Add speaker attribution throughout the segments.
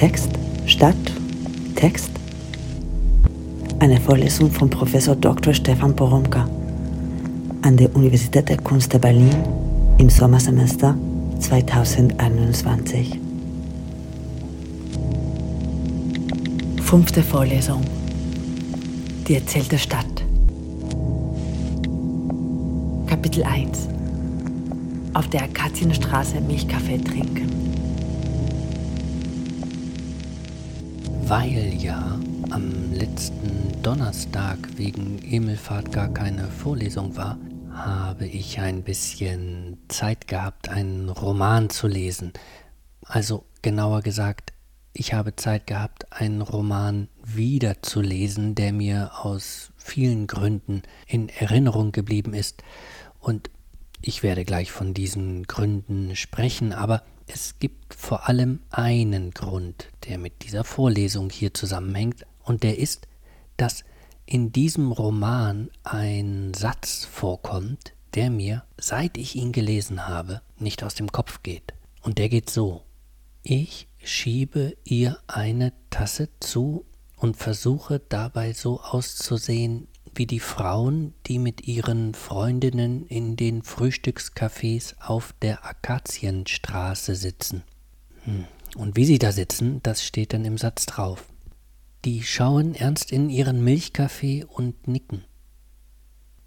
Speaker 1: Text, Stadt, Text. Eine Vorlesung von Professor Dr. Stefan Poromka an der Universität der Kunst der Berlin im Sommersemester 2021. Fünfte Vorlesung. Die erzählte Stadt. Kapitel 1. Auf der Akazienstraße Milchkaffee trinken.
Speaker 2: Weil ja am letzten Donnerstag wegen Himmelfahrt gar keine Vorlesung war, habe ich ein bisschen Zeit gehabt, einen Roman zu lesen. Also genauer gesagt, ich habe Zeit gehabt, einen Roman wiederzulesen, der mir aus vielen Gründen in Erinnerung geblieben ist. Und ich werde gleich von diesen Gründen sprechen, aber es gibt vor allem einen Grund, der mit dieser Vorlesung hier zusammenhängt, und der ist, dass in diesem Roman ein Satz vorkommt, der mir, seit ich ihn gelesen habe, nicht aus dem Kopf geht. Und der geht so. Ich schiebe ihr eine Tasse zu und versuche dabei so auszusehen wie die Frauen, die mit ihren Freundinnen in den Frühstückscafés auf der Akazienstraße sitzen. Hm. Und wie sie da sitzen, das steht dann im Satz drauf. Die schauen ernst in ihren Milchkaffee und nicken.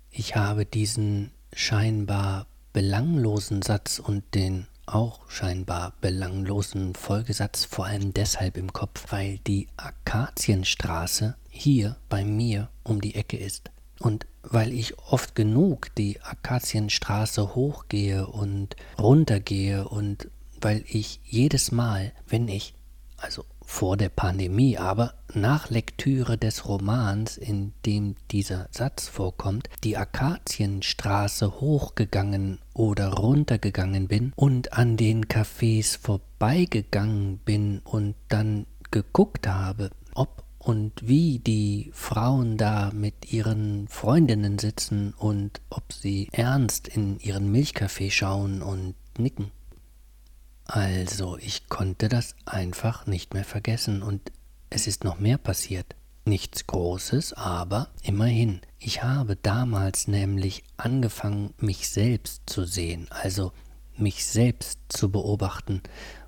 Speaker 2: Ich habe diesen scheinbar belanglosen Satz und den auch scheinbar belanglosen Folgesatz vor allem deshalb im Kopf, weil die Akazienstraße hier bei mir um die Ecke ist. Und weil ich oft genug die Akazienstraße hochgehe und runtergehe und weil ich jedes Mal, wenn ich, also vor der Pandemie, aber nach Lektüre des Romans, in dem dieser Satz vorkommt, die Akazienstraße hochgegangen oder runtergegangen bin und an den Cafés vorbeigegangen bin und dann geguckt habe, ob und wie die Frauen da mit ihren Freundinnen sitzen und ob sie ernst in ihren Milchkaffee schauen und nicken. Also, ich konnte das einfach nicht mehr vergessen und es ist noch mehr passiert. Nichts Großes, aber immerhin. Ich habe damals nämlich angefangen, mich selbst zu sehen, also mich selbst zu beobachten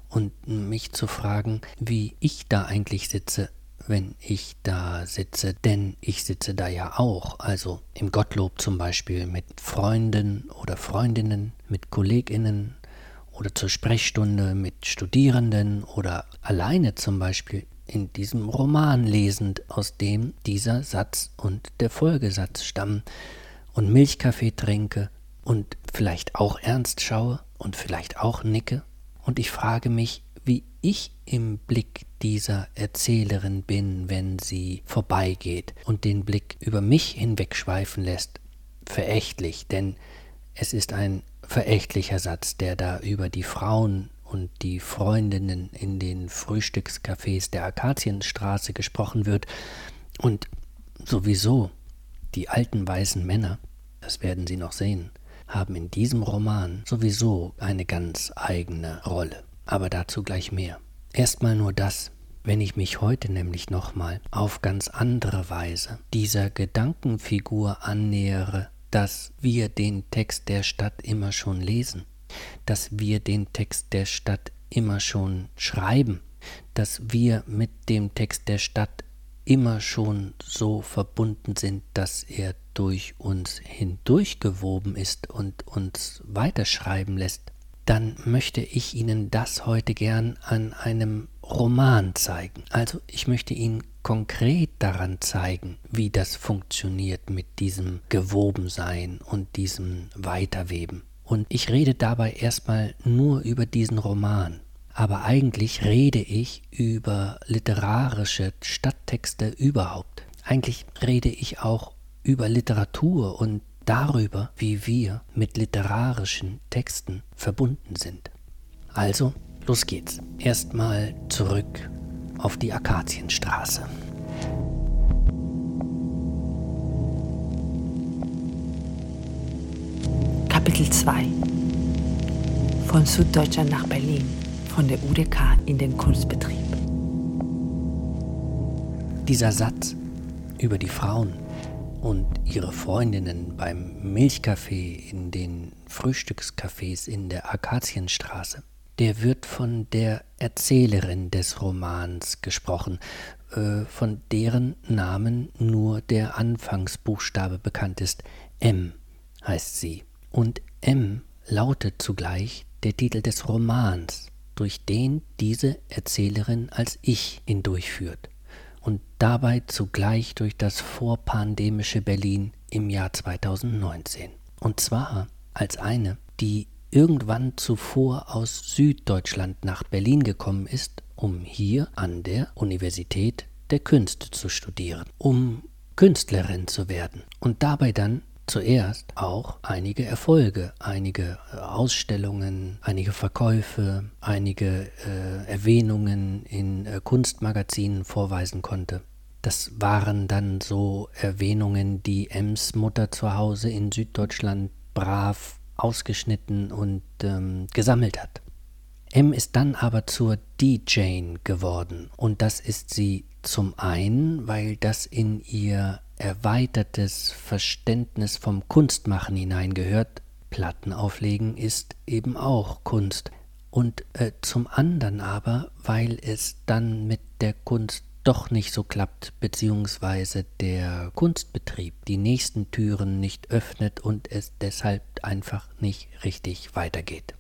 Speaker 2: und mich zu fragen, wie ich da eigentlich sitze, wenn ich da sitze, denn ich sitze da ja auch, also im Gottlob zum Beispiel mit Freunden oder Freundinnen, mit Kolleginnen oder zur Sprechstunde mit Studierenden oder alleine zum Beispiel in diesem Roman lesend, aus dem dieser Satz und der Folgesatz stammen und Milchkaffee trinke und vielleicht auch ernst schaue und vielleicht auch nicke. Und ich frage mich, ich im Blick dieser Erzählerin bin, wenn sie vorbeigeht und den Blick über mich hinwegschweifen lässt, verächtlich, denn es ist ein verächtlicher Satz, der da über die Frauen und die Freundinnen in den Frühstückscafés der Akazienstraße gesprochen wird. Und sowieso, die alten weißen Männer, das werden Sie noch sehen, haben in diesem Roman sowieso eine ganz eigene Rolle. Aber dazu gleich mehr. Erstmal nur das, wenn ich mich heute nämlich nochmal auf ganz andere Weise dieser Gedankenfigur annähere, dass wir den Text der Stadt immer schon lesen, dass wir den Text der Stadt immer schon schreiben, dass wir mit dem Text der Stadt immer schon so verbunden sind, dass er durch uns hindurchgewoben ist und uns weiterschreiben lässt, dann möchte ich Ihnen das heute gern an einem Roman zeigen. Also ich möchte Ihnen konkret daran zeigen, wie das funktioniert mit diesem Gewobensein und diesem Weiterweben. Und ich rede dabei erstmal nur über diesen Roman. Aber eigentlich rede ich über literarische Stadttexte überhaupt. Eigentlich rede ich auch über Literatur und darüber, wie wir mit literarischen Texten verbunden sind. Also, los geht's. Erstmal zurück auf die Akazienstraße.
Speaker 1: Kapitel 2 Von Süddeutschland nach Berlin, von der UDK in den Kunstbetrieb.
Speaker 2: Dieser Satz über die Frauen und ihre Freundinnen beim Milchkaffee in den Frühstückscafés in der Akazienstraße, der wird von der Erzählerin des Romans gesprochen, äh, von deren Namen nur der Anfangsbuchstabe bekannt ist. M heißt sie. Und M lautet zugleich der Titel des Romans, durch den diese Erzählerin als Ich hindurchführt und dabei zugleich durch das vorpandemische Berlin im Jahr 2019. Und zwar als eine, die irgendwann zuvor aus Süddeutschland nach Berlin gekommen ist, um hier an der Universität der Künste zu studieren, um Künstlerin zu werden und dabei dann zuerst auch einige Erfolge, einige äh, Ausstellungen, einige Verkäufe, einige äh, Erwähnungen in äh, Kunstmagazinen vorweisen konnte. Das waren dann so Erwähnungen, die Ems Mutter zu Hause in Süddeutschland brav ausgeschnitten und ähm, gesammelt hat. M ist dann aber zur DJ geworden und das ist sie zum einen, weil das in ihr erweitertes Verständnis vom Kunstmachen hineingehört. Platten auflegen ist eben auch Kunst. Und äh, zum anderen aber, weil es dann mit der Kunst doch nicht so klappt, beziehungsweise der Kunstbetrieb die nächsten Türen nicht öffnet und es deshalb einfach nicht richtig weitergeht.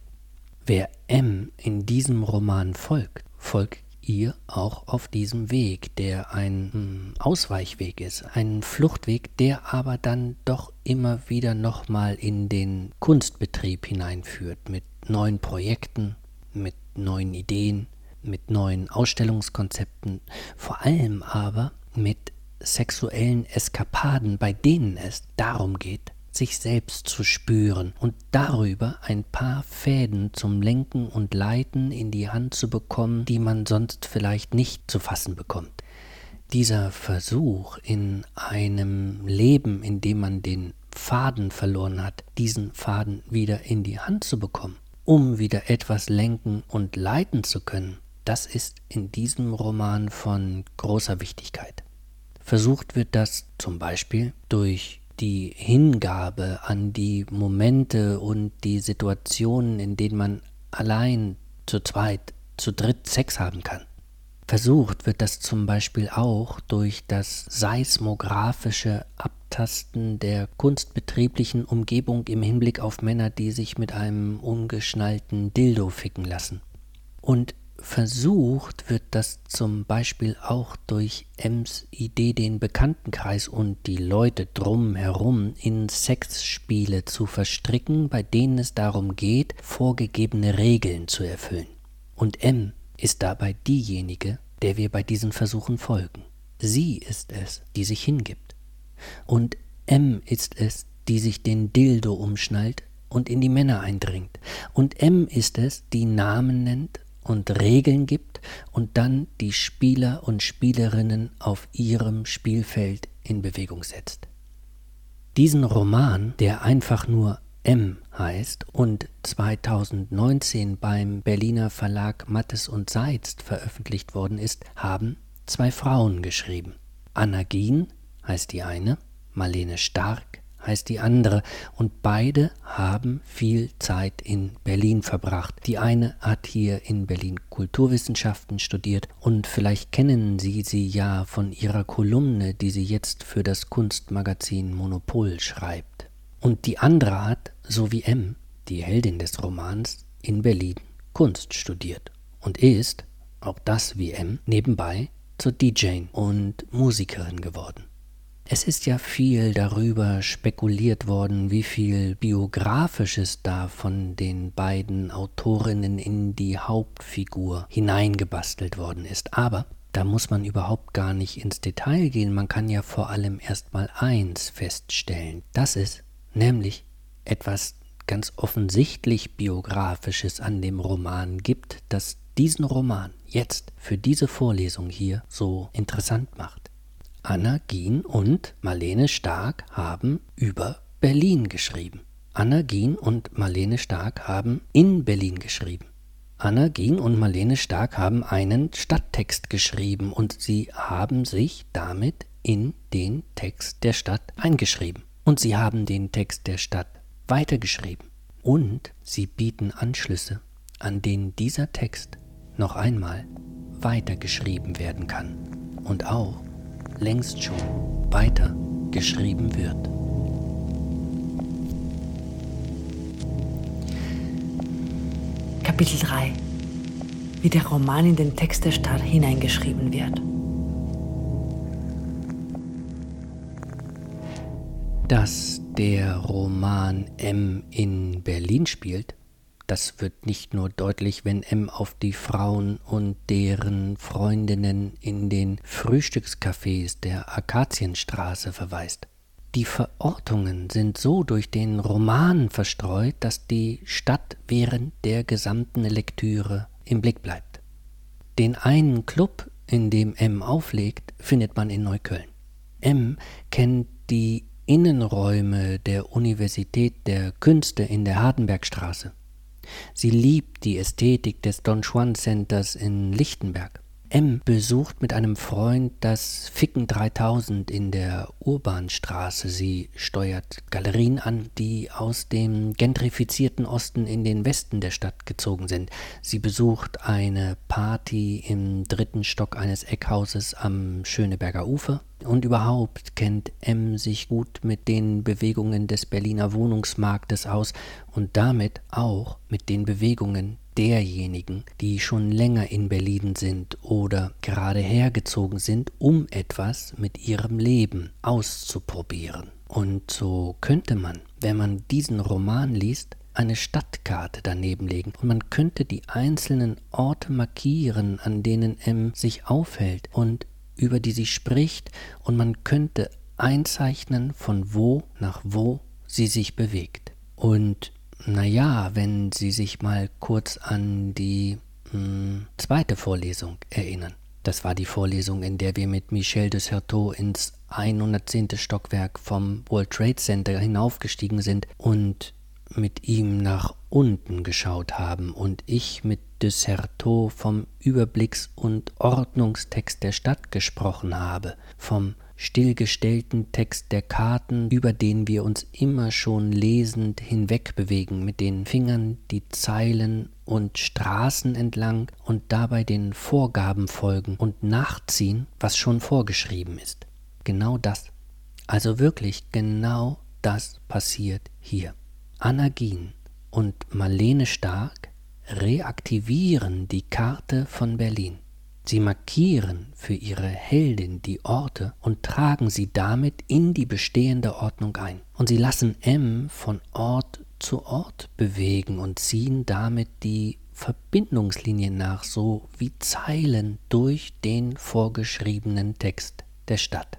Speaker 2: Wer M in diesem Roman folgt, folgt ihr auch auf diesem Weg, der ein hm, Ausweichweg ist, ein Fluchtweg, der aber dann doch immer wieder nochmal in den Kunstbetrieb hineinführt, mit neuen Projekten, mit neuen Ideen, mit neuen Ausstellungskonzepten, vor allem aber mit sexuellen Eskapaden, bei denen es darum geht, sich selbst zu spüren und darüber ein paar Fäden zum Lenken und Leiten in die Hand zu bekommen, die man sonst vielleicht nicht zu fassen bekommt. Dieser Versuch in einem Leben, in dem man den Faden verloren hat, diesen Faden wieder in die Hand zu bekommen, um wieder etwas lenken und leiten zu können, das ist in diesem Roman von großer Wichtigkeit. Versucht wird das zum Beispiel durch die Hingabe an die Momente und die Situationen, in denen man allein, zu zweit, zu dritt Sex haben kann. Versucht wird das zum Beispiel auch durch das seismografische Abtasten der kunstbetrieblichen Umgebung im Hinblick auf Männer, die sich mit einem ungeschnallten Dildo ficken lassen. Und Versucht wird das zum Beispiel auch durch Ems Idee, den Bekanntenkreis und die Leute drumherum in Sexspiele zu verstricken, bei denen es darum geht, vorgegebene Regeln zu erfüllen. Und M ist dabei diejenige, der wir bei diesen Versuchen folgen. Sie ist es, die sich hingibt. Und M ist es, die sich den Dildo umschnallt und in die Männer eindringt. Und M ist es, die Namen nennt und Regeln gibt und dann die Spieler und Spielerinnen auf ihrem Spielfeld in Bewegung setzt. Diesen Roman, der einfach nur M heißt und 2019 beim Berliner Verlag Mattes und Seitz veröffentlicht worden ist, haben zwei Frauen geschrieben. Anna Gien heißt die eine, Marlene Stark heißt die andere, und beide haben viel Zeit in Berlin verbracht. Die eine hat hier in Berlin Kulturwissenschaften studiert und vielleicht kennen Sie sie ja von ihrer Kolumne, die sie jetzt für das Kunstmagazin Monopol schreibt. Und die andere hat, so wie M, die Heldin des Romans, in Berlin Kunst studiert und ist, auch das wie M, nebenbei zur DJ und Musikerin geworden. Es ist ja viel darüber spekuliert worden, wie viel biografisches da von den beiden Autorinnen in die Hauptfigur hineingebastelt worden ist. Aber da muss man überhaupt gar nicht ins Detail gehen, man kann ja vor allem erst mal eins feststellen, dass es nämlich etwas ganz offensichtlich biografisches an dem Roman gibt, das diesen Roman jetzt für diese Vorlesung hier so interessant macht. Anna Gien und Marlene Stark haben über Berlin geschrieben. Anna Gien und Marlene Stark haben in Berlin geschrieben. Anna Gien und Marlene Stark haben einen Stadttext geschrieben und sie haben sich damit in den Text der Stadt eingeschrieben. Und sie haben den Text der Stadt weitergeschrieben. Und sie bieten Anschlüsse, an denen dieser Text noch einmal weitergeschrieben werden kann und auch längst schon weitergeschrieben wird.
Speaker 1: Kapitel 3 Wie der Roman in den Text der Stadt hineingeschrieben wird.
Speaker 2: Dass der Roman M in Berlin spielt, das wird nicht nur deutlich, wenn M auf die Frauen und deren Freundinnen in den Frühstückscafés der Akazienstraße verweist. Die Verortungen sind so durch den Roman verstreut, dass die Stadt während der gesamten Lektüre im Blick bleibt. Den einen Club, in dem M auflegt, findet man in Neukölln. M kennt die Innenräume der Universität der Künste in der Hardenbergstraße. Sie liebt die Ästhetik des Don Juan Centers in Lichtenberg. M besucht mit einem Freund das Ficken 3000 in der Urbanstraße. Sie steuert Galerien an, die aus dem gentrifizierten Osten in den Westen der Stadt gezogen sind. Sie besucht eine Party im dritten Stock eines Eckhauses am Schöneberger Ufer. Und überhaupt kennt M sich gut mit den Bewegungen des Berliner Wohnungsmarktes aus und damit auch mit den Bewegungen derjenigen, die schon länger in Berlin sind oder gerade hergezogen sind, um etwas mit ihrem Leben auszuprobieren. Und so könnte man, wenn man diesen Roman liest, eine Stadtkarte daneben legen und man könnte die einzelnen Orte markieren, an denen M sich aufhält und über die sie spricht, und man könnte einzeichnen, von wo nach wo sie sich bewegt. Und naja, wenn Sie sich mal kurz an die mh, hm, zweite Vorlesung erinnern. Das war die Vorlesung, in der wir mit Michel de Certeau ins 110. Stockwerk vom World Trade Center hinaufgestiegen sind und mit ihm nach unten geschaut haben und ich mit de Certeau vom Überblicks- und Ordnungstext der Stadt gesprochen habe, vom stillgestellten Text der Karten, über den wir uns immer schon lesend hinwegbewegen, mit den Fingern die Zeilen und Straßen entlang und dabei den Vorgaben folgen und nachziehen, was schon vorgeschrieben ist. Genau das. Also wirklich genau das passiert hier. Anna Gien und Marlene Stark reaktivieren die Karte von Berlin. Sie markieren für ihre Heldin die Orte und tragen sie damit in die bestehende Ordnung ein. Und sie lassen M von Ort zu Ort bewegen und ziehen damit die Verbindungslinien nach, so wie Zeilen durch den vorgeschriebenen Text der Stadt.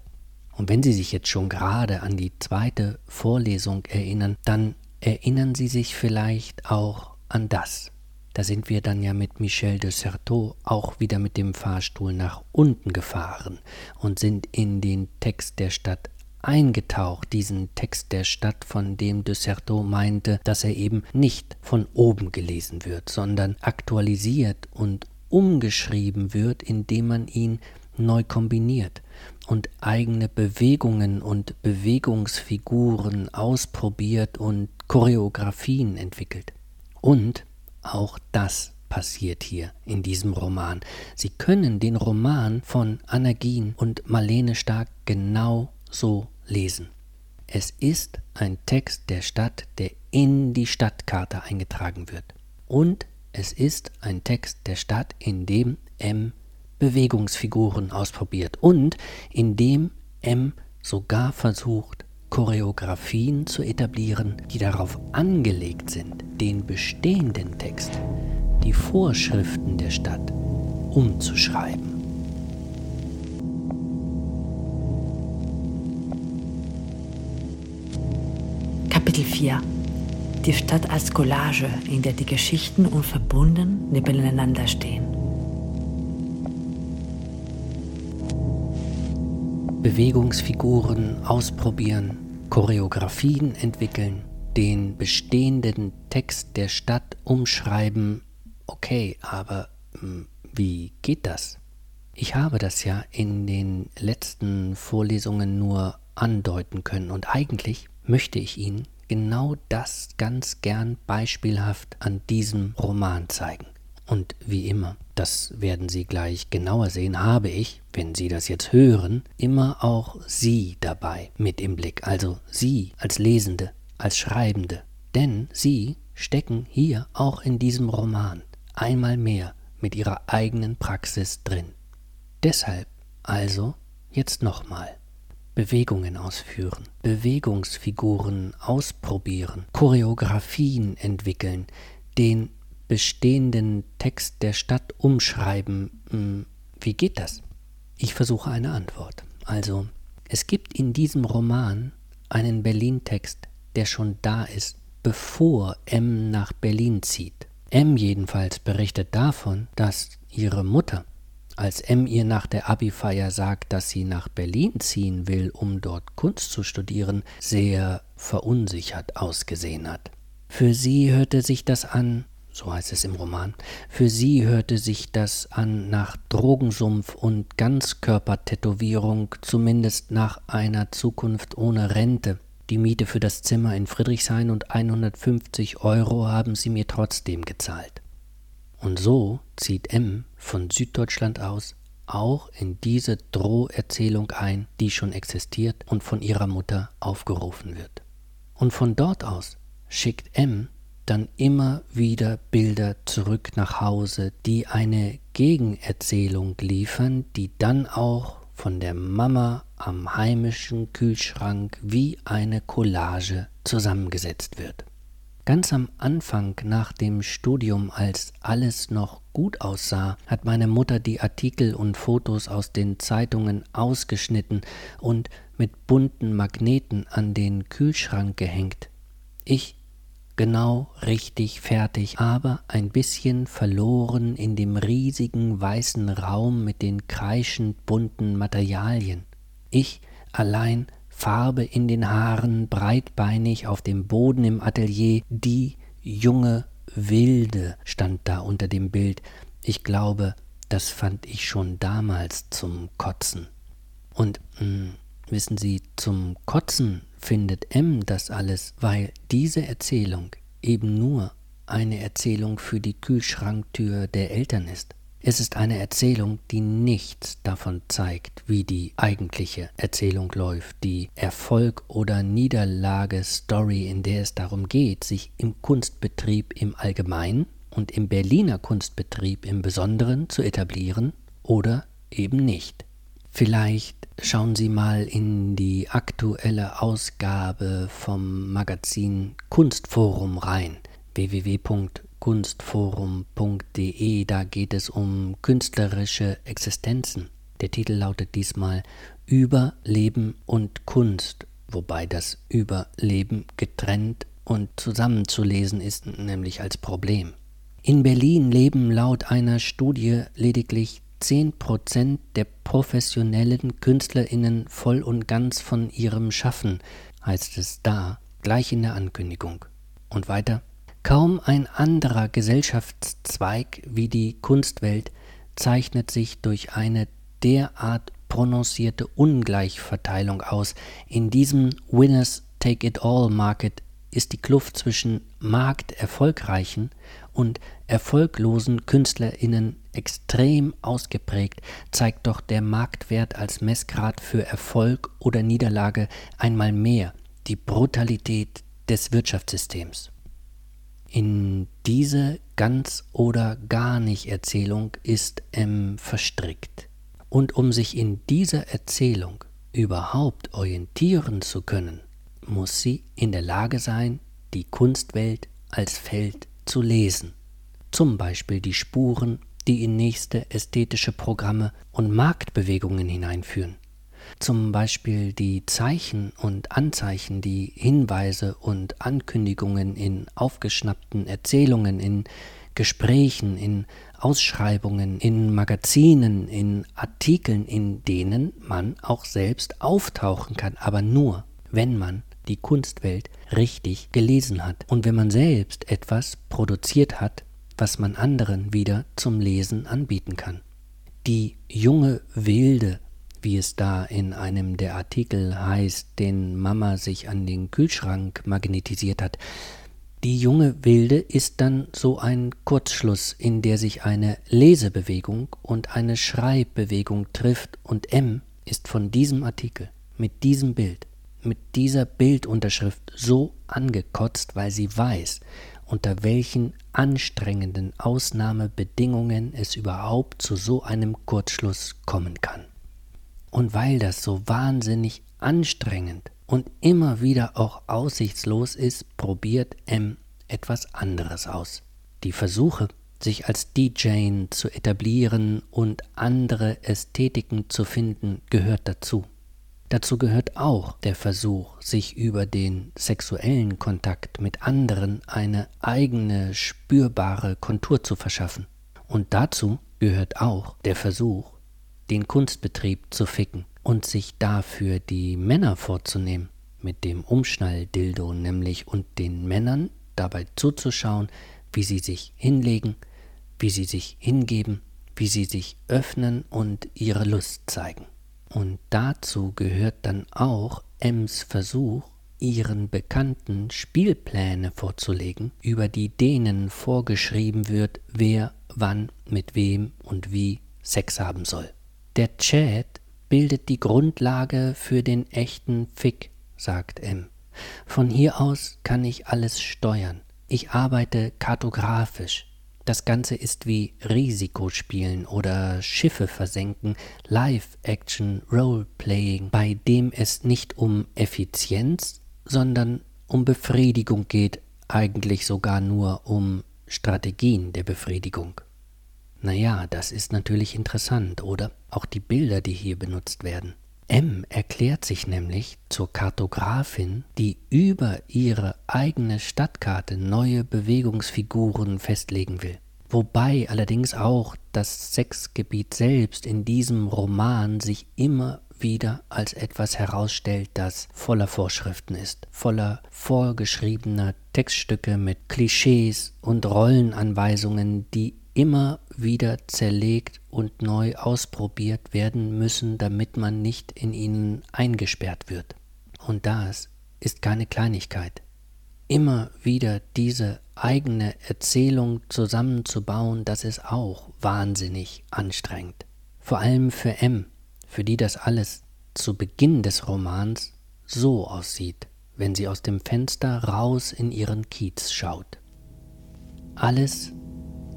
Speaker 2: Und wenn Sie sich jetzt schon gerade an die zweite Vorlesung erinnern, dann erinnern Sie sich vielleicht auch an das. Da sind wir dann ja mit Michel de Certeau auch wieder mit dem Fahrstuhl nach unten gefahren und sind in den Text der Stadt eingetaucht, diesen Text der Stadt, von dem de Certeau meinte, dass er eben nicht von oben gelesen wird, sondern aktualisiert und umgeschrieben wird, indem man ihn neu kombiniert und eigene Bewegungen und Bewegungsfiguren ausprobiert und Choreografien entwickelt. Und auch das passiert hier in diesem Roman. Sie können den Roman von Anna Gien und Marlene Stark genau so lesen. Es ist ein Text der Stadt, der in die Stadtkarte eingetragen wird. Und es ist ein Text der Stadt, in dem M Bewegungsfiguren ausprobiert und in dem M sogar versucht, Choreografien zu etablieren, die darauf angelegt sind, den bestehenden Text, die Vorschriften der Stadt umzuschreiben.
Speaker 1: Kapitel 4 Die Stadt als Collage, in der die Geschichten unverbunden nebeneinander stehen.
Speaker 2: Bewegungsfiguren ausprobieren, Choreografien entwickeln, den bestehenden Text der Stadt umschreiben okay, aber hm, wie geht das? Ich habe das ja in den letzten Vorlesungen nur andeuten können und eigentlich möchte ich Ihnen genau das ganz gern beispielhaft an diesem Roman zeigen. Und wie immer, das werden Sie gleich genauer sehen, habe ich, wenn Sie das jetzt hören, immer auch Sie dabei mit im Blick, also Sie als Lesende, als Schreibende. Denn Sie stecken hier auch in diesem Roman einmal mehr mit Ihrer eigenen Praxis drin. Deshalb also jetzt nochmal. Bewegungen ausführen, Bewegungsfiguren ausprobieren, Choreografien entwickeln, den bestehenden Text der Stadt umschreiben. Hm, wie geht das? Ich versuche eine Antwort. Also, es gibt in diesem Roman einen Berlin-Text, der schon da ist, bevor M nach Berlin zieht. M jedenfalls berichtet davon, dass ihre Mutter als M ihr nach der Abi-Feier sagt, dass sie nach Berlin ziehen will, um dort Kunst zu studieren, sehr verunsichert ausgesehen hat. Für sie hörte sich das an, so heißt es im Roman, für sie hörte sich das an nach Drogensumpf und Ganzkörpertätowierung, zumindest nach einer Zukunft ohne Rente. Die Miete für das Zimmer in Friedrichshain und 150 Euro haben sie mir trotzdem gezahlt. Und so zieht M von Süddeutschland aus auch in diese Droherzählung ein, die schon existiert und von ihrer Mutter aufgerufen wird. Und von dort aus schickt M dann immer wieder Bilder zurück nach Hause, die eine Gegenerzählung liefern, die dann auch von der Mama am heimischen Kühlschrank wie eine Collage zusammengesetzt wird. Ganz am Anfang nach dem Studium, als alles noch gut aussah, hat meine Mutter die Artikel und Fotos aus den Zeitungen ausgeschnitten und mit bunten Magneten an den Kühlschrank gehängt. Ich genau richtig fertig, aber ein bisschen verloren in dem riesigen weißen Raum mit den kreischend bunten Materialien. Ich allein Farbe in den Haaren, breitbeinig auf dem Boden im Atelier, die junge Wilde stand da unter dem Bild. Ich glaube, das fand ich schon damals zum Kotzen. Und mh, hm, wissen Sie, zum Kotzen findet M das alles, weil diese Erzählung eben nur eine Erzählung für die Kühlschranktür der Eltern ist. Es ist eine Erzählung, die nichts davon zeigt, wie die eigentliche Erzählung läuft, die Erfolg oder Niederlage-Story, in der es darum geht, sich im Kunstbetrieb im Allgemeinen und im Berliner Kunstbetrieb im Besonderen zu etablieren oder eben nicht. Vielleicht schauen Sie mal in die aktuelle Ausgabe vom Magazin Kunstforum rein www kunstforum.de. Da geht es um künstlerische Existenzen. Der Titel lautet diesmal Über Leben und Kunst, wobei das Überleben getrennt und zusammenzulesen ist, nämlich als Problem. In Berlin leben laut einer Studie lediglich 10% der professionellen KünstlerInnen voll und ganz von ihrem Schaffen, heißt es da, gleich in der Ankündigung. Und weiter, Kaum ein anderer Gesellschaftszweig wie die Kunstwelt zeichnet sich durch eine derart prononcierte Ungleichverteilung aus. In diesem Winners Take It All Market ist die Kluft zwischen markterfolgreichen und erfolglosen KünstlerInnen extrem ausgeprägt, zeigt doch der Marktwert als Messgrad für Erfolg oder Niederlage einmal mehr die Brutalität des Wirtschaftssystems. In diese ganz oder gar nicht Erzählung ist M verstrickt. Und um sich in dieser Erzählung überhaupt orientieren zu können, muss sie in der Lage sein, die Kunstwelt als Feld zu lesen. Zum Beispiel die Spuren, die in nächste ästhetische Programme und Marktbewegungen hineinführen zum Beispiel die Zeichen und Anzeichen, die Hinweise und Ankündigungen in aufgeschnappten Erzählungen, in Gesprächen, in Ausschreibungen, in Magazinen, in Artikeln, in denen man auch selbst auftauchen kann, aber nur, wenn man die Kunstwelt richtig gelesen hat. Und wenn man selbst etwas produziert hat, was man anderen wieder zum Lesen anbieten kann. Die junge Wilde, wie es da in einem der Artikel heißt, den Mama sich an den Kühlschrank magnetisiert hat, die junge Wilde ist dann so ein Kurzschluss, in der sich eine Lesebewegung und eine Schreibbewegung trifft. Und M ist von diesem Artikel, mit diesem Bild, mit dieser Bildunterschrift so angekotzt, weil sie weiß, unter welchen anstrengenden Ausnahmebedingungen es überhaupt zu so einem Kurzschluss kommen kann. Und weil das so wahnsinnig anstrengend und immer wieder auch aussichtslos ist, probiert M etwas anderes aus. Die Versuche, sich als DJ zu etablieren und andere Ästhetiken zu finden, gehört dazu. Dazu gehört auch der Versuch, sich über den sexuellen Kontakt mit anderen eine eigene spürbare Kontur zu verschaffen. Und dazu gehört auch der Versuch, den Kunstbetrieb zu ficken und sich dafür die Männer vorzunehmen, mit dem Umschnalldildo nämlich und den Männern dabei zuzuschauen, wie sie sich hinlegen, wie sie sich hingeben, wie sie sich öffnen und ihre Lust zeigen. Und dazu gehört dann auch Ems Versuch, ihren Bekannten Spielpläne vorzulegen, über die denen vorgeschrieben wird, wer wann mit wem und wie Sex haben soll. Der Chat bildet die Grundlage für den echten Fick, sagt M. Von hier aus kann ich alles steuern. Ich arbeite kartografisch. Das Ganze ist wie Risikospielen oder Schiffe versenken, Live-Action, Role-Playing, bei dem es nicht um Effizienz, sondern um Befriedigung geht, eigentlich sogar nur um Strategien der Befriedigung. Naja, das ist natürlich interessant, oder? Auch die Bilder, die hier benutzt werden. M erklärt sich nämlich zur Kartografin, die über ihre eigene Stadtkarte neue Bewegungsfiguren festlegen will. Wobei allerdings auch das Sexgebiet selbst in diesem Roman sich immer wieder als etwas herausstellt, das voller Vorschriften ist, voller vorgeschriebener Textstücke mit Klischees und Rollenanweisungen, die immer wieder zerlegt und neu ausprobiert werden müssen, damit man nicht in ihnen eingesperrt wird. Und das ist keine Kleinigkeit. Immer wieder diese eigene Erzählung zusammenzubauen, das ist auch wahnsinnig anstrengend. Vor allem für M, für die das alles zu Beginn des Romans so aussieht, wenn sie aus dem Fenster raus in ihren Kiez schaut. Alles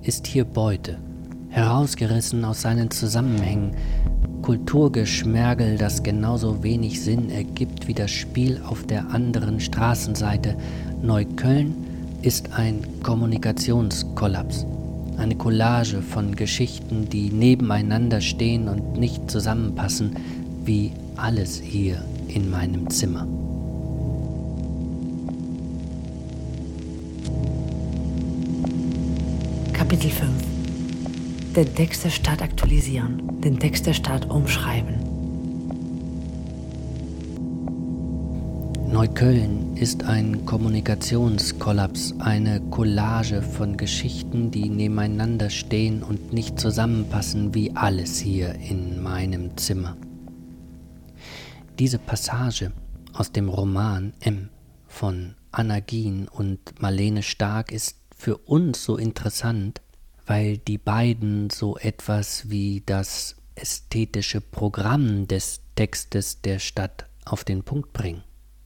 Speaker 2: ist hier Beute, herausgerissen aus seinen Zusammenhängen, Kulturgeschmergel, das genauso wenig Sinn ergibt wie das Spiel auf der anderen Straßenseite. Neukölln ist ein Kommunikationskollaps, eine Collage von Geschichten, die nebeneinander stehen und nicht zusammenpassen, wie alles hier in meinem Zimmer.
Speaker 1: Kapitel 5 Den Text der Stadt aktualisieren, den Text der Stadt umschreiben.
Speaker 2: Neukölln ist ein Kommunikationskollaps, eine Collage von Geschichten, die nebeneinander stehen und nicht zusammenpassen wie alles hier in meinem Zimmer. Diese Passage aus dem Roman M von Anna Gien und Marlene Stark ist für uns so interessant, weil die beiden so etwas wie das ästhetische Programm des Textes der Stadt auf den Punkt bringen.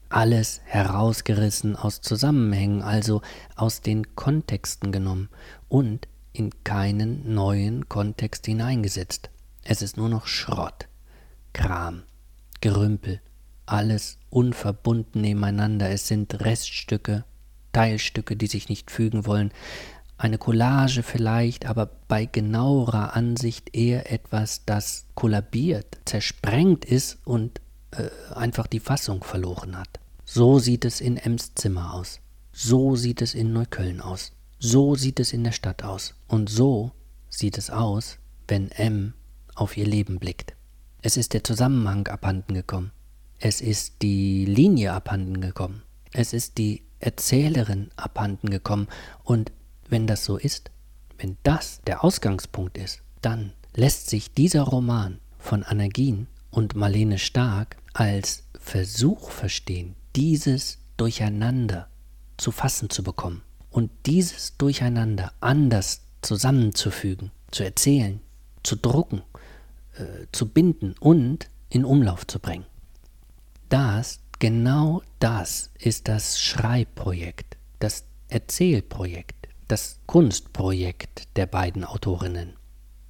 Speaker 2: Alles herausgerissen aus Zusammenhängen, also aus den Kontexten genommen und in keinen neuen Kontext hineingesetzt. Es ist nur noch Schrott, Kram, Gerümpel, alles unverbunden nebeneinander. Es sind Reststücke Teilstücke, die sich nicht fügen wollen, eine Collage vielleicht, aber bei genauerer Ansicht eher etwas, das kollabiert, zersprengt ist und äh, einfach die Fassung verloren hat. So sieht es in Ems Zimmer aus. So sieht es in Neukölln aus. So sieht es in der Stadt aus. Und so sieht es aus, wenn M auf ihr Leben blickt. Es ist der Zusammenhang abhanden gekommen. Es ist die Linie abhanden gekommen. Es ist die Erzählerin abhanden gekommen. Und wenn das so ist, wenn das der Ausgangspunkt ist, dann lässt sich dieser Roman von Anna Gien und Marlene Stark als Versuch verstehen, dieses Durcheinander zu fassen zu bekommen und dieses Durcheinander anders zusammenzufügen, zu erzählen, zu drucken, äh, zu binden und in Umlauf zu bringen. Das, genau das ist das Schreibprojekt, das Erzählprojekt, das Kunstprojekt der beiden Autorinnen.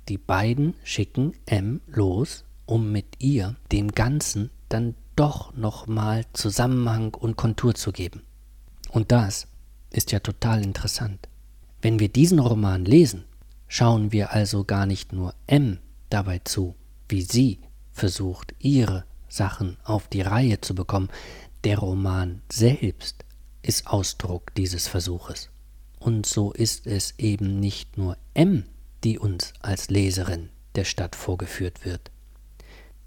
Speaker 2: Die beiden schicken M los, um mit ihr dem Ganzen dann doch nochmal Zusammenhang und Kontur zu geben. Und das ist ja total interessant. Wenn wir diesen Roman lesen, schauen wir also gar nicht nur M dabei zu, wie sie versucht, ihre Sachen auf die Reihe zu bekommen. Der Roman selbst ist Ausdruck dieses Versuches. Und so ist es eben nicht nur M, die uns als Leserin der Stadt vorgeführt wird.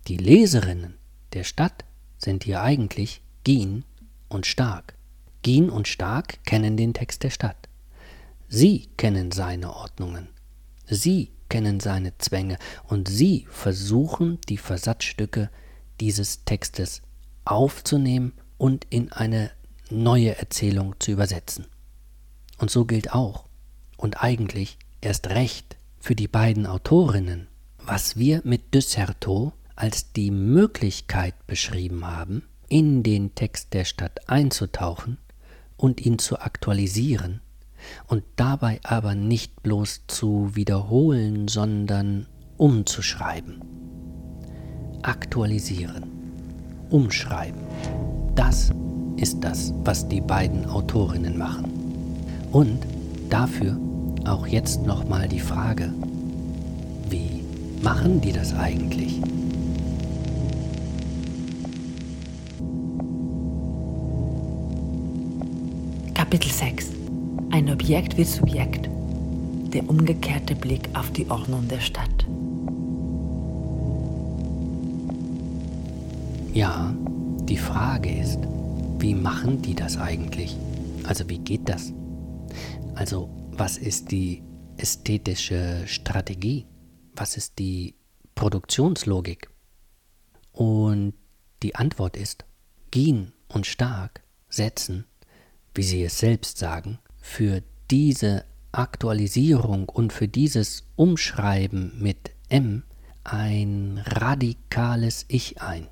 Speaker 2: Die Leserinnen der Stadt sind hier eigentlich Gien und Stark. Gien und Stark kennen den Text der Stadt. Sie kennen seine Ordnungen. Sie kennen seine Zwänge und sie versuchen die Versatzstücke dieses Textes aufzunehmen und in eine neue Erzählung zu übersetzen. Und so gilt auch und eigentlich erst recht für die beiden Autorinnen, was wir mit Desserteau als die Möglichkeit beschrieben haben, in den Text der Stadt einzutauchen und ihn zu aktualisieren und dabei aber nicht bloß zu wiederholen, sondern umzuschreiben. Aktualisieren, umschreiben, das ist das, was die beiden Autorinnen machen. Und dafür auch jetzt nochmal die Frage, wie machen die das eigentlich?
Speaker 1: Kapitel 6 Ein Objekt wird Subjekt. Der umgekehrte Blick auf die Ordnung der Stadt.
Speaker 2: Ja, die Frage ist, wie machen die das eigentlich? Also wie geht das? Also was ist die ästhetische Strategie? Was ist die Produktionslogik? Und die Antwort ist, Gien und Stark setzen wie Sie es selbst sagen, für diese Aktualisierung und für dieses Umschreiben mit M ein radikales Ich ein.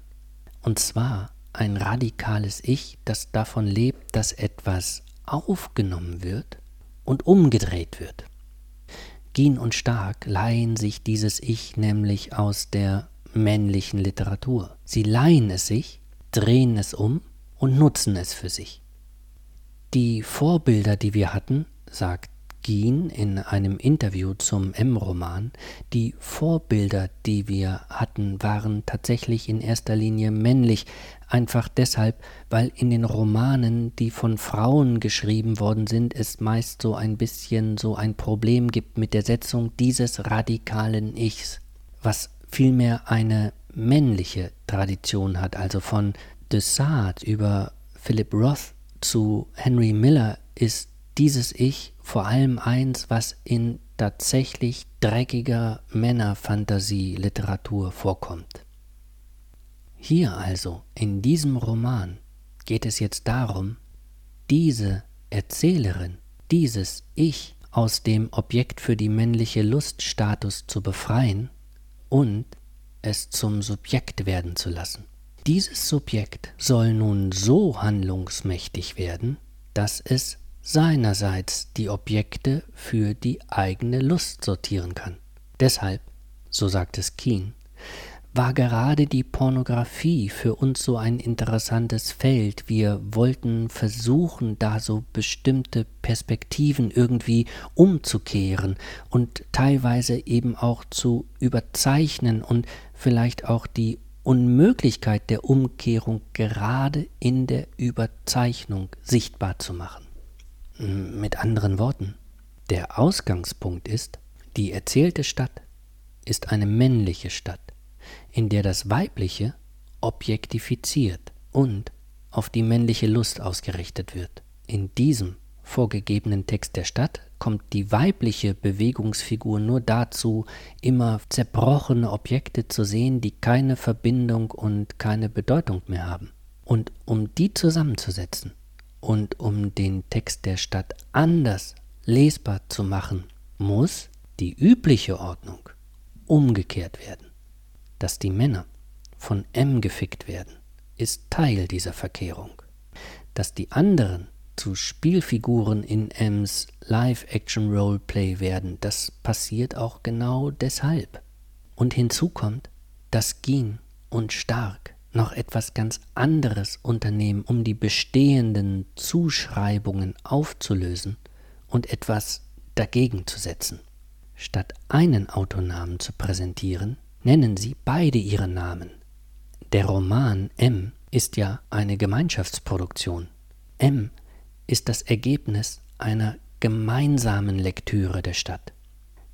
Speaker 2: Und zwar ein radikales Ich, das davon lebt, dass etwas aufgenommen wird und umgedreht wird. Gien und Stark leihen sich dieses Ich nämlich aus der männlichen Literatur. Sie leihen es sich, drehen es um und nutzen es für sich. Die Vorbilder, die wir hatten, sagt Gien in einem Interview zum M-Roman, die Vorbilder, die wir hatten, waren tatsächlich in erster Linie männlich, einfach deshalb, weil in den Romanen, die von Frauen geschrieben worden sind, es meist so ein bisschen so ein Problem gibt mit der Setzung dieses radikalen Ichs, was vielmehr eine männliche Tradition hat, also von de Sade über Philip Roth zu Henry Miller ist dieses Ich vor allem eins, was in tatsächlich dreckiger Männerfantasie-Literatur vorkommt. Hier also, in diesem Roman, geht es jetzt darum, diese Erzählerin, dieses Ich aus dem Objekt für die männliche Luststatus zu befreien und es zum Subjekt werden zu lassen. Dieses Subjekt soll nun so handlungsmächtig werden, dass es seinerseits die Objekte für die eigene Lust sortieren kann. Deshalb, so sagt es Keen, war gerade die Pornografie für uns so ein interessantes Feld. Wir wollten versuchen, da so bestimmte Perspektiven irgendwie umzukehren und teilweise eben auch zu überzeichnen und vielleicht auch die Unmöglichkeit der Umkehrung gerade in der Überzeichnung sichtbar zu machen. Mit anderen Worten, der Ausgangspunkt ist, die erzählte Stadt ist eine männliche Stadt, in der das Weibliche objektifiziert und auf die männliche Lust ausgerichtet wird. In diesem vorgegebenen Text der Stadt kommt die weibliche Bewegungsfigur nur dazu, immer zerbrochene Objekte zu sehen, die keine Verbindung und keine Bedeutung mehr haben. Und um die zusammenzusetzen und um den Text der Stadt anders lesbar zu machen, muss die übliche Ordnung umgekehrt werden. Dass die Männer von M gefickt werden, ist Teil dieser Verkehrung. Dass die anderen zu Spielfiguren in M's Live-Action-Roleplay werden, das passiert auch genau deshalb. Und hinzu kommt, dass Gien und Stark noch etwas ganz anderes unternehmen, um die bestehenden Zuschreibungen aufzulösen und etwas dagegen zu setzen. Statt einen Autonamen zu präsentieren, nennen sie beide ihre Namen. Der Roman M ist ja eine Gemeinschaftsproduktion. M ist das Ergebnis einer gemeinsamen Lektüre der Stadt.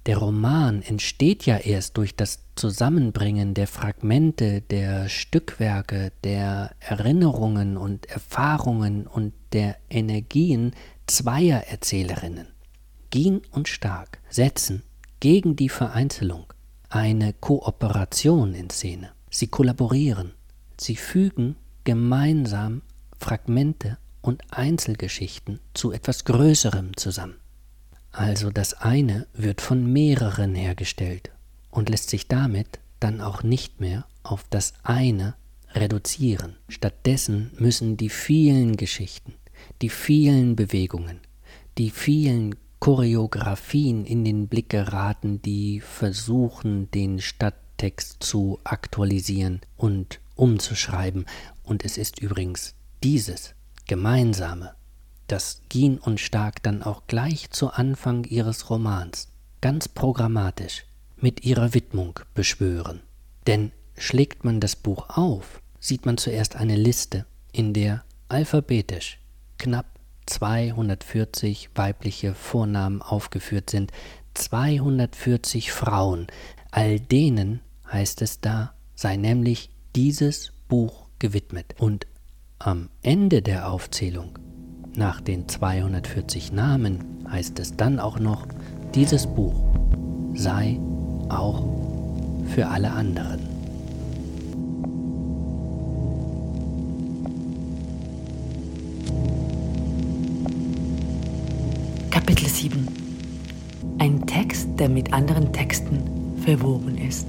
Speaker 2: Der Roman entsteht ja erst durch das Zusammenbringen der Fragmente, der Stückwerke, der Erinnerungen und Erfahrungen und der Energien zweier Erzählerinnen. Gien und Stark setzen gegen die Vereinzelung eine Kooperation in Szene. Sie kollaborieren, sie fügen gemeinsam Fragmente und Einzelgeschichten zu etwas Größerem zusammen. Also das eine wird von mehreren hergestellt und lässt sich damit dann auch nicht mehr auf das eine reduzieren. Stattdessen müssen die vielen Geschichten, die vielen Bewegungen, die vielen Choreografien in den Blick geraten, die versuchen, den Stadttext zu aktualisieren und umzuschreiben. Und es ist übrigens dieses Gemeinsame, das Gien und Stark dann auch gleich zu Anfang ihres Romans ganz programmatisch mit ihrer Widmung beschwören. Denn schlägt man das Buch auf, sieht man zuerst eine Liste, in der alphabetisch knapp 240 weibliche Vornamen aufgeführt sind, 240 Frauen, all denen, heißt es da, sei nämlich dieses Buch gewidmet. Und am Ende der Aufzählung, nach den 240 Namen, heißt es dann auch noch, dieses Buch sei auch für alle anderen.
Speaker 1: Kapitel 7 Ein Text, der mit anderen Texten verwoben ist.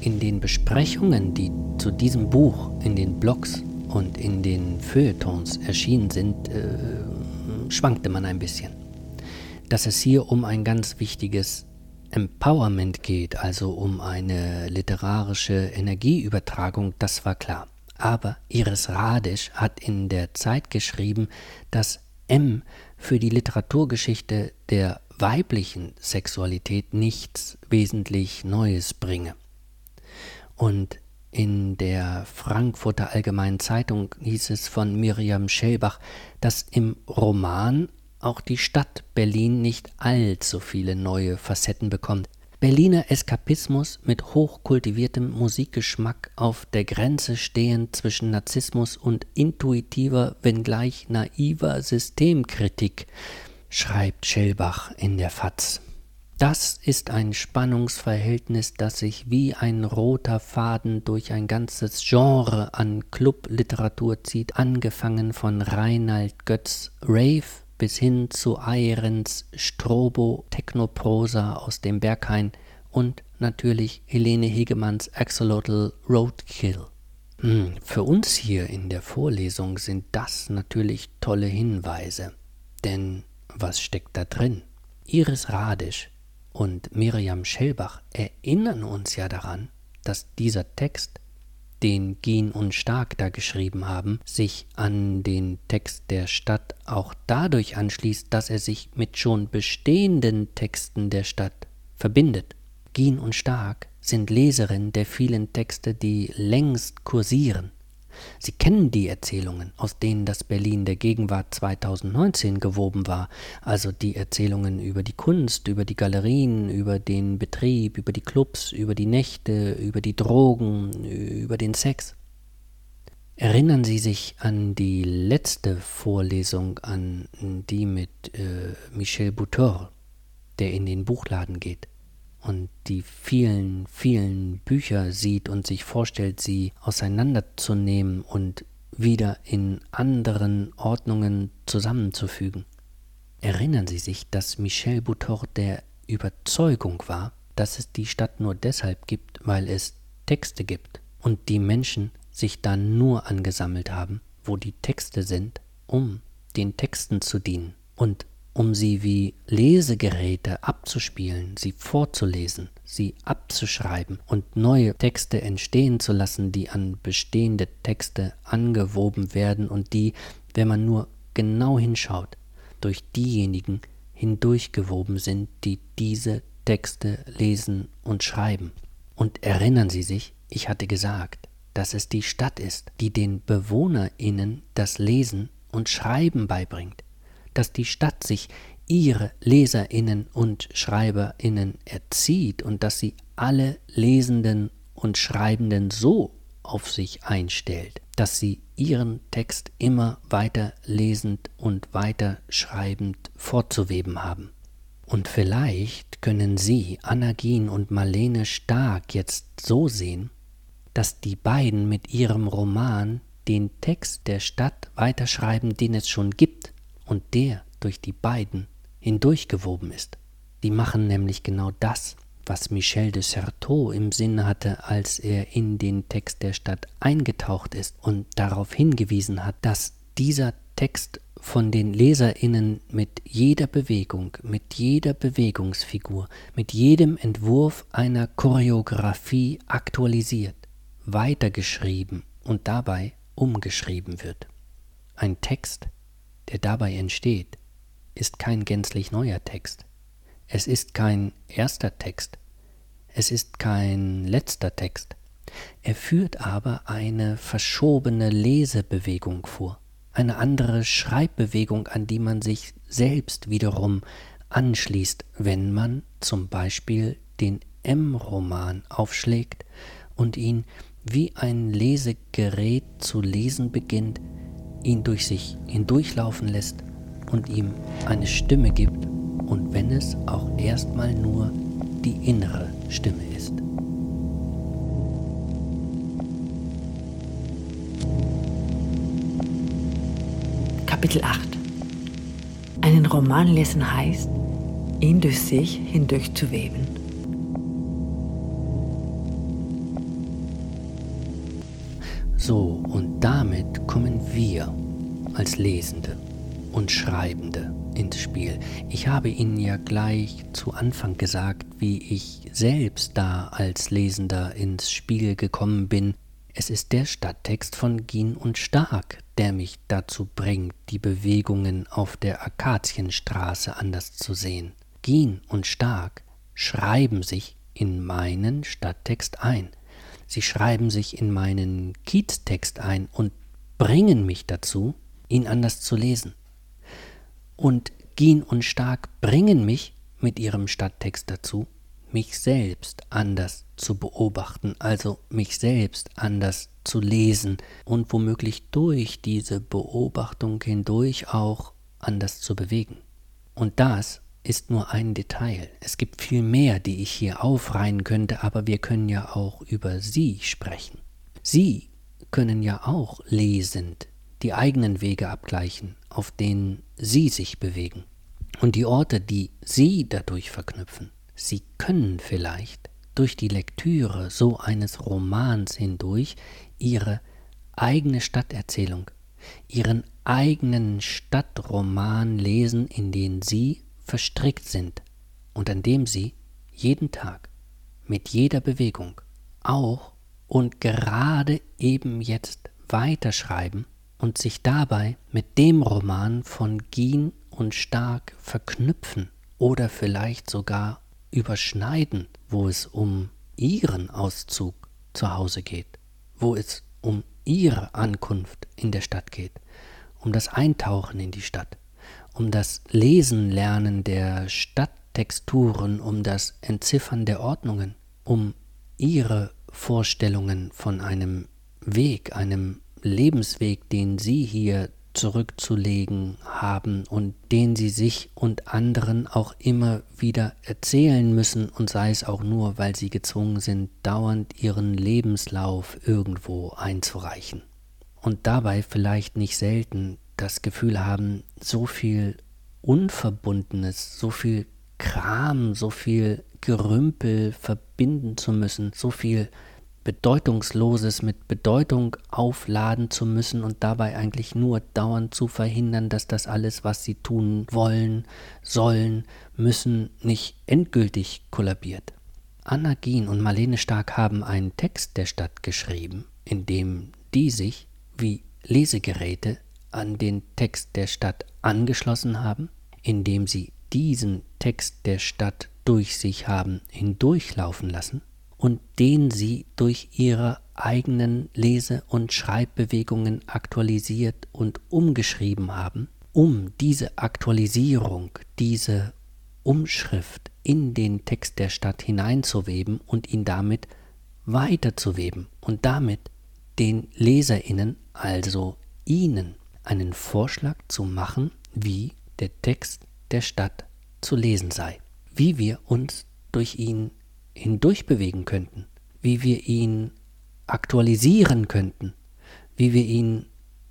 Speaker 2: In den Besprechungen, die zu diesem Buch in den Blogs und in den Feuilletons erschienen sind, äh, schwankte man ein bisschen. Dass es hier um ein ganz wichtiges Empowerment geht, also um eine literarische Energieübertragung, das war klar. Aber Iris Radisch hat in der Zeit geschrieben, dass M für die Literaturgeschichte der weiblichen Sexualität nichts wesentlich Neues bringe. Und in der Frankfurter Allgemeinen Zeitung hieß es von Miriam Schellbach, dass im Roman auch die Stadt Berlin nicht allzu viele neue Facetten bekommt. Berliner Eskapismus mit hochkultiviertem Musikgeschmack auf der Grenze stehend zwischen Narzissmus und intuitiver, wenngleich naiver Systemkritik, schreibt Schellbach in der FAZ. Das ist ein Spannungsverhältnis, das sich wie ein roter Faden durch ein ganzes Genre an Clubliteratur zieht, angefangen von Reinald Götz Rave bis hin zu Ahrens Strobo Technoprosa aus dem Berghain und natürlich Helene Hegemanns Axolotl Roadkill. Hm, für uns hier in der Vorlesung sind das natürlich tolle Hinweise. Denn was steckt da drin? Iris Radisch und Miriam Schellbach erinnern uns ja daran, dass dieser Text, den Gien und Stark da geschrieben haben, sich an den Text der Stadt auch dadurch anschließt, dass er sich mit schon bestehenden Texten der Stadt verbindet. Gien und Stark sind Leserinnen der vielen Texte, die längst kursieren Sie kennen die Erzählungen, aus denen das Berlin der Gegenwart 2019 gewoben war, also die Erzählungen über die Kunst, über die Galerien, über den Betrieb, über die Clubs, über die Nächte, über die Drogen, über den Sex. Erinnern Sie sich an die letzte Vorlesung, an die mit äh, Michel Boutor, der in den Buchladen geht und die vielen, vielen Bücher sieht und sich vorstellt, sie auseinanderzunehmen und wieder in anderen Ordnungen zusammenzufügen. Erinnern Sie sich, dass Michel Boutor der Überzeugung war, dass es die Stadt nur deshalb gibt, weil es Texte gibt und die Menschen sich dann nur angesammelt haben, wo die Texte sind, um den Texten zu dienen und um sie wie Lesegeräte abzuspielen, sie vorzulesen, sie abzuschreiben und neue Texte entstehen zu lassen, die an bestehende Texte angewoben werden und die, wenn man nur genau hinschaut, durch diejenigen hindurchgewoben sind, die diese Texte lesen und schreiben. Und erinnern Sie sich, ich hatte gesagt, dass es die Stadt ist, die den Bewohnerinnen das Lesen und Schreiben beibringt, dass die Stadt sich ihre Leserinnen und Schreiberinnen erzieht und dass sie alle Lesenden und Schreibenden so auf sich einstellt, dass sie ihren Text immer weiter lesend und weiter schreibend fortzuweben haben. Und vielleicht können Sie, Annagin und Marlene Stark, jetzt so sehen, dass die beiden mit ihrem Roman den Text der Stadt weiterschreiben, den es schon gibt und der durch die beiden hindurchgewoben ist. Die machen nämlich genau das, was Michel de Certeau im Sinn hatte, als er in den Text der Stadt eingetaucht ist und darauf hingewiesen hat, dass dieser Text von den Leserinnen mit jeder Bewegung, mit jeder Bewegungsfigur, mit jedem Entwurf einer Choreografie aktualisiert, weitergeschrieben und dabei umgeschrieben wird. Ein Text, der dabei entsteht, ist kein gänzlich neuer Text. Es ist kein erster Text. Es ist kein letzter Text. Er führt aber eine verschobene Lesebewegung vor, eine andere Schreibbewegung, an die man sich selbst wiederum anschließt, wenn man zum Beispiel den M-Roman aufschlägt und ihn wie ein Lesegerät zu lesen beginnt, ihn durch sich hindurchlaufen lässt und ihm eine Stimme gibt, und wenn es auch erstmal nur die innere Stimme ist.
Speaker 1: Kapitel 8 Einen Roman lesen heißt, ihn durch sich hindurch
Speaker 2: So, und damit kommen wir als Lesende und Schreibende ins Spiel. Ich habe Ihnen ja gleich zu Anfang gesagt, wie ich selbst da als Lesender ins Spiel gekommen bin. Es ist der Stadttext von Gien und Stark, der mich dazu bringt, die Bewegungen auf der Akazienstraße anders zu sehen. Gien und Stark schreiben sich in meinen Stadttext ein. Sie schreiben sich in meinen Kieztext ein und bringen mich dazu, ihn anders zu lesen. Und Gien und Stark bringen mich mit ihrem Stadttext dazu, mich selbst anders zu beobachten, also mich selbst anders zu lesen und womöglich durch diese Beobachtung hindurch auch anders zu bewegen. Und das ist nur ein Detail. Es gibt viel mehr, die ich hier aufreihen könnte, aber wir können ja auch über Sie sprechen. Sie können ja auch lesend die eigenen Wege abgleichen, auf denen Sie sich bewegen und die Orte, die Sie dadurch verknüpfen. Sie können vielleicht durch die Lektüre so eines Romans hindurch Ihre eigene Stadterzählung, Ihren eigenen Stadtroman lesen, in den Sie verstrickt sind und an dem Sie jeden Tag mit jeder Bewegung auch und gerade eben jetzt weiterschreiben und sich dabei mit dem Roman von Gien und Stark verknüpfen oder vielleicht sogar überschneiden, wo es um ihren Auszug zu Hause geht, wo es um ihre Ankunft in der Stadt geht, um das Eintauchen in die Stadt, um das Lesen lernen der Stadttexturen, um das Entziffern der Ordnungen, um ihre Vorstellungen von einem Weg, einem Lebensweg, den Sie hier zurückzulegen haben und den Sie sich und anderen auch immer wieder erzählen müssen und sei es auch nur, weil Sie gezwungen sind, dauernd Ihren Lebenslauf irgendwo einzureichen. Und dabei vielleicht nicht selten das Gefühl haben, so viel Unverbundenes, so viel Kram, so viel Gerümpel verbinden zu müssen, so viel Bedeutungsloses mit Bedeutung aufladen zu müssen und dabei eigentlich nur dauernd zu verhindern, dass das alles, was sie tun wollen, sollen, müssen, nicht endgültig kollabiert. Anna Gien und Marlene Stark haben einen Text der Stadt geschrieben, in dem die sich wie Lesegeräte an den Text der Stadt angeschlossen haben, indem sie diesen Text der Stadt durch sich haben hindurchlaufen lassen und den sie durch ihre eigenen Lese- und Schreibbewegungen aktualisiert und umgeschrieben haben, um diese Aktualisierung, diese Umschrift in den Text der Stadt hineinzuweben und ihn damit weiterzuweben und damit den Leserinnen, also Ihnen, einen Vorschlag zu machen, wie der Text der Stadt zu lesen sei, wie wir uns durch ihn hindurchbewegen könnten, wie wir ihn aktualisieren könnten, wie wir ihn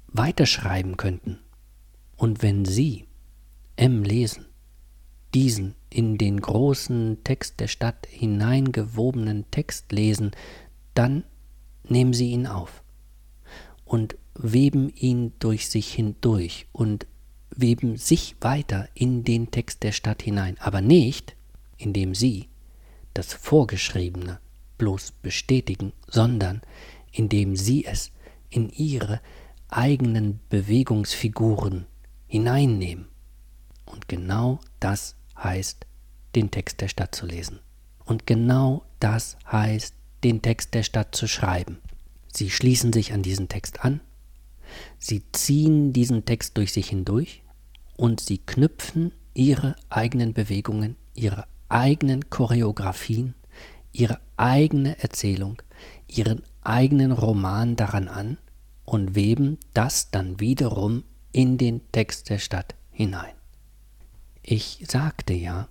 Speaker 2: weiterschreiben könnten. Und wenn Sie M lesen, diesen in den großen Text der Stadt hineingewobenen Text lesen, dann nehmen Sie ihn auf und weben ihn durch sich hindurch und weben sich weiter in den Text der Stadt hinein, aber nicht, indem Sie das Vorgeschriebene bloß bestätigen, sondern indem Sie es in Ihre eigenen Bewegungsfiguren hineinnehmen. Und genau das heißt, den Text der Stadt zu lesen. Und genau das heißt, den Text der Stadt zu schreiben. Sie schließen sich an diesen Text an, sie ziehen diesen Text durch sich hindurch und sie knüpfen ihre eigenen Bewegungen, ihre eigenen Choreografien, ihre eigene Erzählung, ihren eigenen Roman daran an und weben das dann wiederum in den Text der Stadt hinein. Ich sagte ja,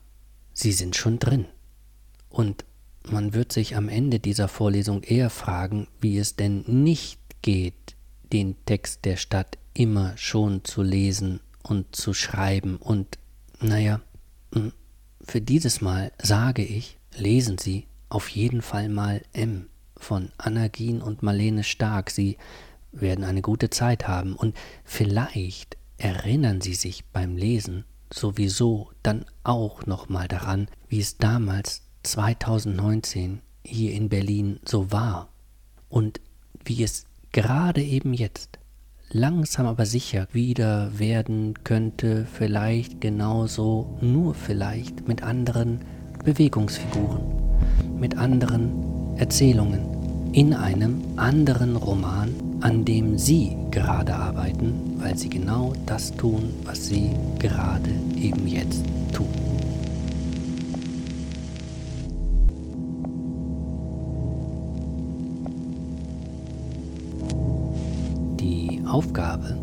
Speaker 2: Sie sind schon drin. Und man wird sich am Ende dieser Vorlesung eher fragen, wie es denn nicht geht, den Text der Stadt immer schon zu lesen und zu schreiben. Und naja, hm, für dieses Mal sage ich, lesen Sie auf jeden Fall mal M von Anna Gien und Marlene Stark. Sie werden eine gute Zeit haben und vielleicht erinnern Sie sich beim Lesen sowieso dann auch nochmal daran, wie es damals 2019 hier in Berlin so war und wie es gerade eben jetzt langsam aber sicher wieder werden könnte, vielleicht genauso, nur vielleicht mit anderen Bewegungsfiguren, mit anderen Erzählungen, in einem anderen Roman, an dem Sie gerade arbeiten, weil Sie genau das tun, was Sie gerade eben jetzt tun. Aufgabe,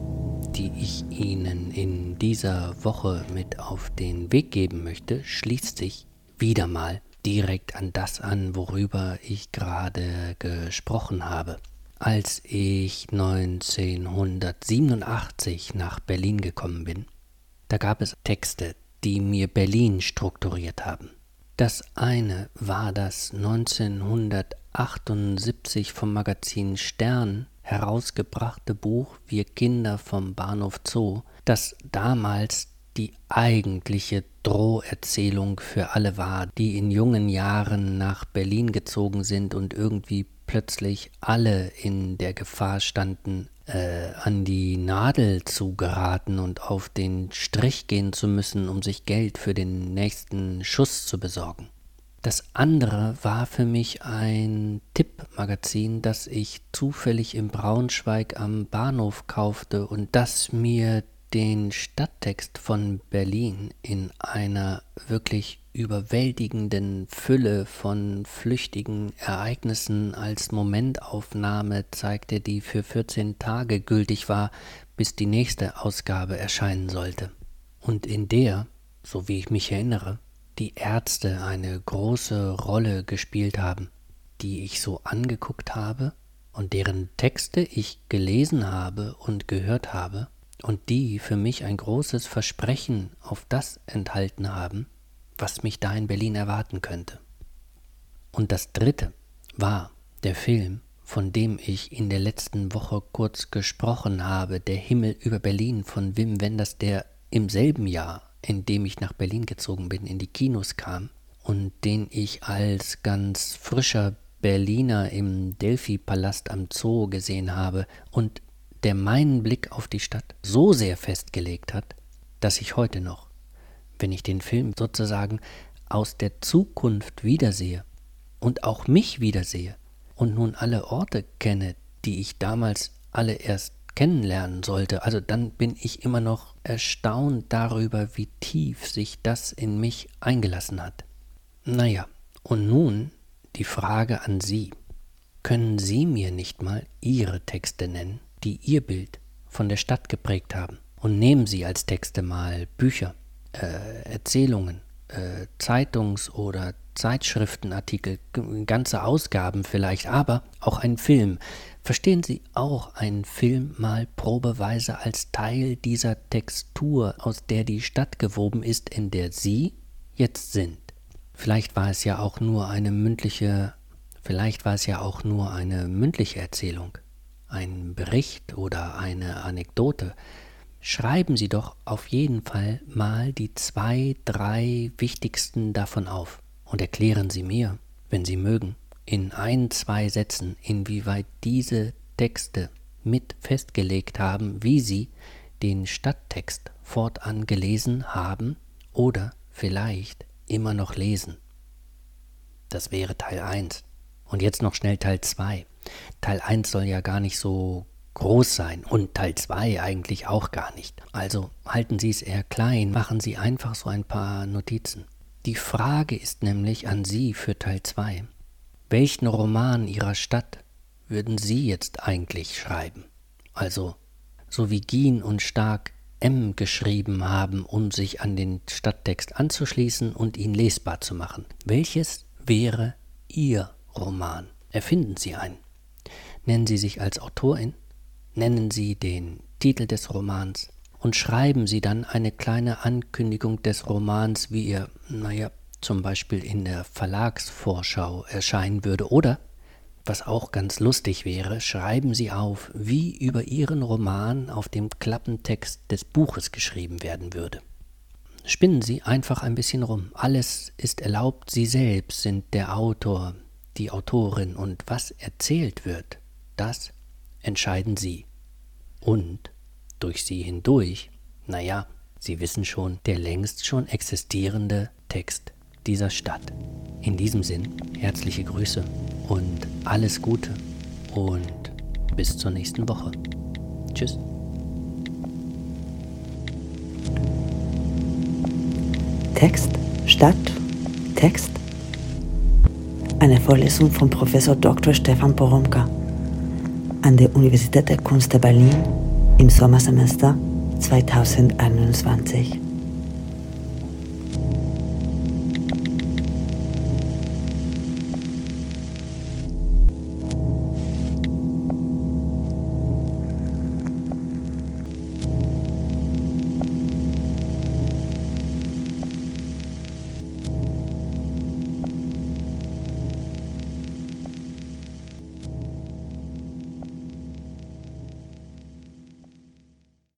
Speaker 2: die ich Ihnen in dieser Woche mit auf den Weg geben möchte, schließt sich wieder mal direkt an das an, worüber ich gerade gesprochen habe. Als ich 1987 nach Berlin gekommen bin, da gab es Texte, die mir Berlin strukturiert haben. Das eine war das 1978 vom Magazin Stern herausgebrachte Buch Wir Kinder vom Bahnhof Zoo, das damals die eigentliche Droherzählung für alle war, die in jungen Jahren nach Berlin gezogen sind und irgendwie plötzlich alle in der Gefahr standen, äh, an die Nadel zu geraten und auf den Strich gehen zu müssen, um sich Geld für den nächsten Schuss zu besorgen. Das andere war für mich ein Tippmagazin, das ich zufällig in Braunschweig am Bahnhof kaufte und das mir den Stadttext von Berlin in einer wirklich überwältigenden Fülle von flüchtigen Ereignissen als Momentaufnahme zeigte, die für 14 Tage gültig war, bis die nächste Ausgabe erscheinen sollte. Und in der, so wie ich mich erinnere, die Ärzte eine große Rolle gespielt haben, die ich so angeguckt habe und deren Texte ich gelesen habe und gehört habe und die für mich ein großes Versprechen auf das enthalten haben, was mich da in Berlin erwarten könnte. Und das dritte war der Film, von dem ich in der letzten Woche kurz gesprochen habe, Der Himmel über Berlin von Wim Wenders, der im selben Jahr, in dem ich nach Berlin gezogen bin, in die Kinos kam und den ich als ganz frischer Berliner im Delphi-Palast am Zoo gesehen habe und der meinen Blick auf die Stadt so sehr festgelegt hat, dass ich heute noch, wenn ich den Film sozusagen aus der Zukunft wiedersehe und auch mich wiedersehe und nun alle Orte kenne, die ich damals alle erst kennenlernen sollte, also dann bin ich immer noch erstaunt darüber, wie tief sich das in mich eingelassen hat. Naja, und nun die Frage an Sie. Können Sie mir nicht mal Ihre Texte nennen? die ihr Bild von der Stadt geprägt haben. Und nehmen Sie als Texte mal Bücher, äh, Erzählungen, äh, Zeitungs- oder Zeitschriftenartikel, ganze Ausgaben vielleicht, aber auch einen Film. Verstehen Sie auch einen Film mal probeweise als Teil dieser Textur, aus der die Stadt gewoben ist, in der Sie jetzt sind? Vielleicht war es ja auch nur eine mündliche, vielleicht war es ja auch nur eine mündliche Erzählung ein Bericht oder eine Anekdote, schreiben Sie doch auf jeden Fall mal die zwei, drei wichtigsten davon auf und erklären Sie mir, wenn Sie mögen, in ein, zwei Sätzen, inwieweit diese Texte mit festgelegt haben, wie Sie den Stadttext fortan gelesen haben oder vielleicht immer noch lesen. Das wäre Teil 1. Und jetzt noch schnell Teil 2. Teil 1 soll ja gar nicht so groß sein und Teil 2 eigentlich auch gar nicht. Also halten Sie es eher klein, machen Sie einfach so ein paar Notizen. Die Frage ist nämlich an Sie für Teil 2. Welchen Roman Ihrer Stadt würden Sie jetzt eigentlich schreiben? Also, so wie Gien und Stark M geschrieben haben, um sich an den Stadttext anzuschließen und ihn lesbar zu machen. Welches wäre Ihr Roman? Erfinden Sie einen. Nennen Sie sich als Autorin, nennen Sie den Titel des Romans und schreiben Sie dann eine kleine Ankündigung des Romans, wie er, naja, zum Beispiel in der Verlagsvorschau erscheinen würde. Oder, was auch ganz lustig wäre, schreiben Sie auf, wie über Ihren Roman auf dem Klappentext des Buches geschrieben werden würde. Spinnen Sie einfach ein bisschen rum. Alles ist erlaubt, Sie selbst sind der Autor, die Autorin und was erzählt wird, das entscheiden Sie. Und durch Sie hindurch, naja, Sie wissen schon, der längst schon existierende Text dieser Stadt. In diesem Sinn, herzliche Grüße und alles Gute und bis zur nächsten Woche. Tschüss.
Speaker 1: Text, Stadt, Text. Eine Vorlesung von Professor Dr. Stefan Poromka an der Universität der Kunst der Berlin im Sommersemester 2021.